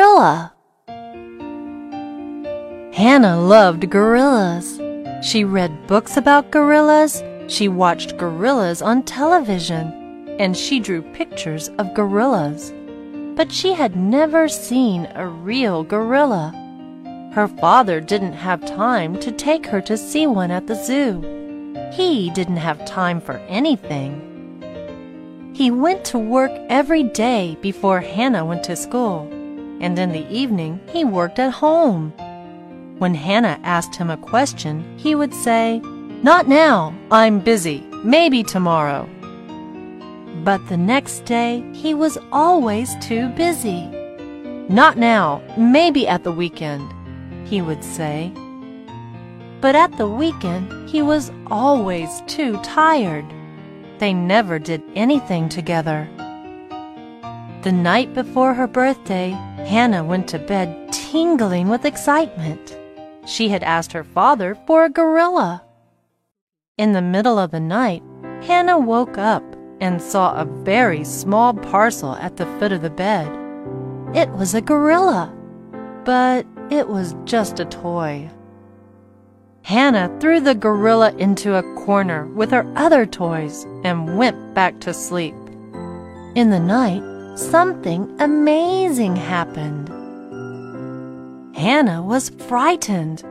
gorilla. Hannah loved gorillas. She read books about gorillas, she watched gorillas on television, and she drew pictures of gorillas. But she had never seen a real gorilla. Her father didn't have time to take her to see one at the zoo. He didn't have time for anything. He went to work every day before Hannah went to school, and in the evening he worked at home. When Hannah asked him a question, he would say, Not now, I'm busy, maybe tomorrow. But the next day, he was always too busy. Not now, maybe at the weekend, he would say. But at the weekend, he was always too tired. They never did anything together. The night before her birthday, Hannah went to bed tingling with excitement. She had asked her father for a gorilla. In the middle of the night, Hannah woke up and saw a very small parcel at the foot of the bed. It was a gorilla, but it was just a toy. Hannah threw the gorilla into a corner with her other toys and went back to sleep. In the night, something amazing happened. Hannah was frightened.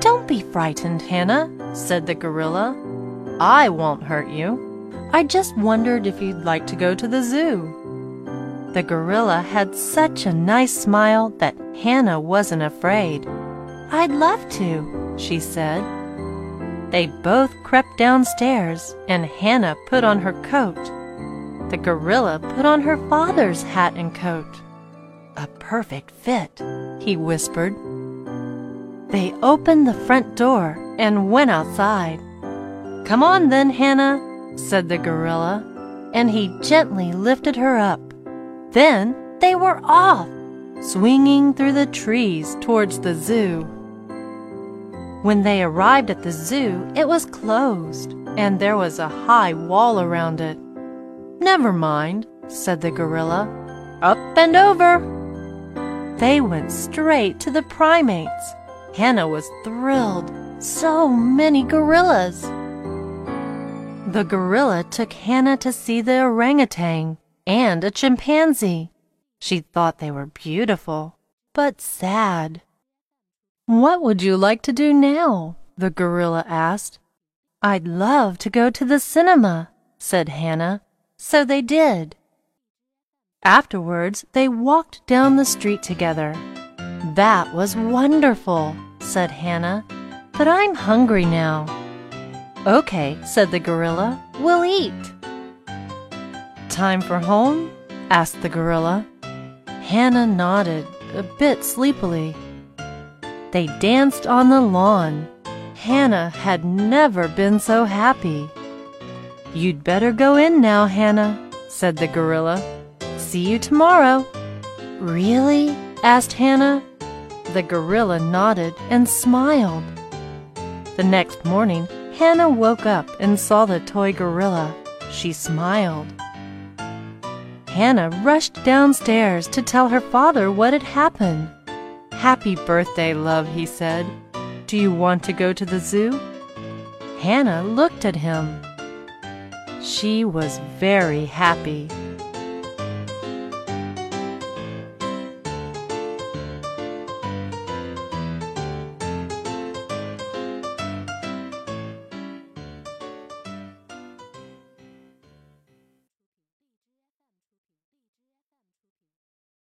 Don't be frightened, Hannah, said the gorilla. I won't hurt you. I just wondered if you'd like to go to the zoo. The gorilla had such a nice smile that Hannah wasn't afraid. I'd love to, she said. They both crept downstairs, and Hannah put on her coat. The gorilla put on her father's hat and coat. A perfect fit, he whispered. They opened the front door and went outside. Come on then, Hannah, said the gorilla, and he gently lifted her up. Then they were off, swinging through the trees towards the zoo. When they arrived at the zoo, it was closed, and there was a high wall around it. Never mind, said the gorilla. Up and over. They went straight to the primates. Hannah was thrilled. So many gorillas. The gorilla took Hannah to see the orangutan and a chimpanzee. She thought they were beautiful, but sad. What would you like to do now? the gorilla asked. I'd love to go to the cinema, said Hannah. So they did. Afterwards, they walked down the street together. That was wonderful, said Hannah. But I'm hungry now. Okay, said the gorilla. We'll eat. Time for home? asked the gorilla. Hannah nodded, a bit sleepily. They danced on the lawn. Hannah had never been so happy. You'd better go in now, Hannah, said the gorilla. See you tomorrow. Really? asked Hannah. The gorilla nodded and smiled. The next morning, Hannah woke up and saw the toy gorilla. She smiled. Hannah rushed downstairs to tell her father what had happened. Happy birthday, love, he said. Do you want to go to the zoo? Hannah looked at him. She was very happy.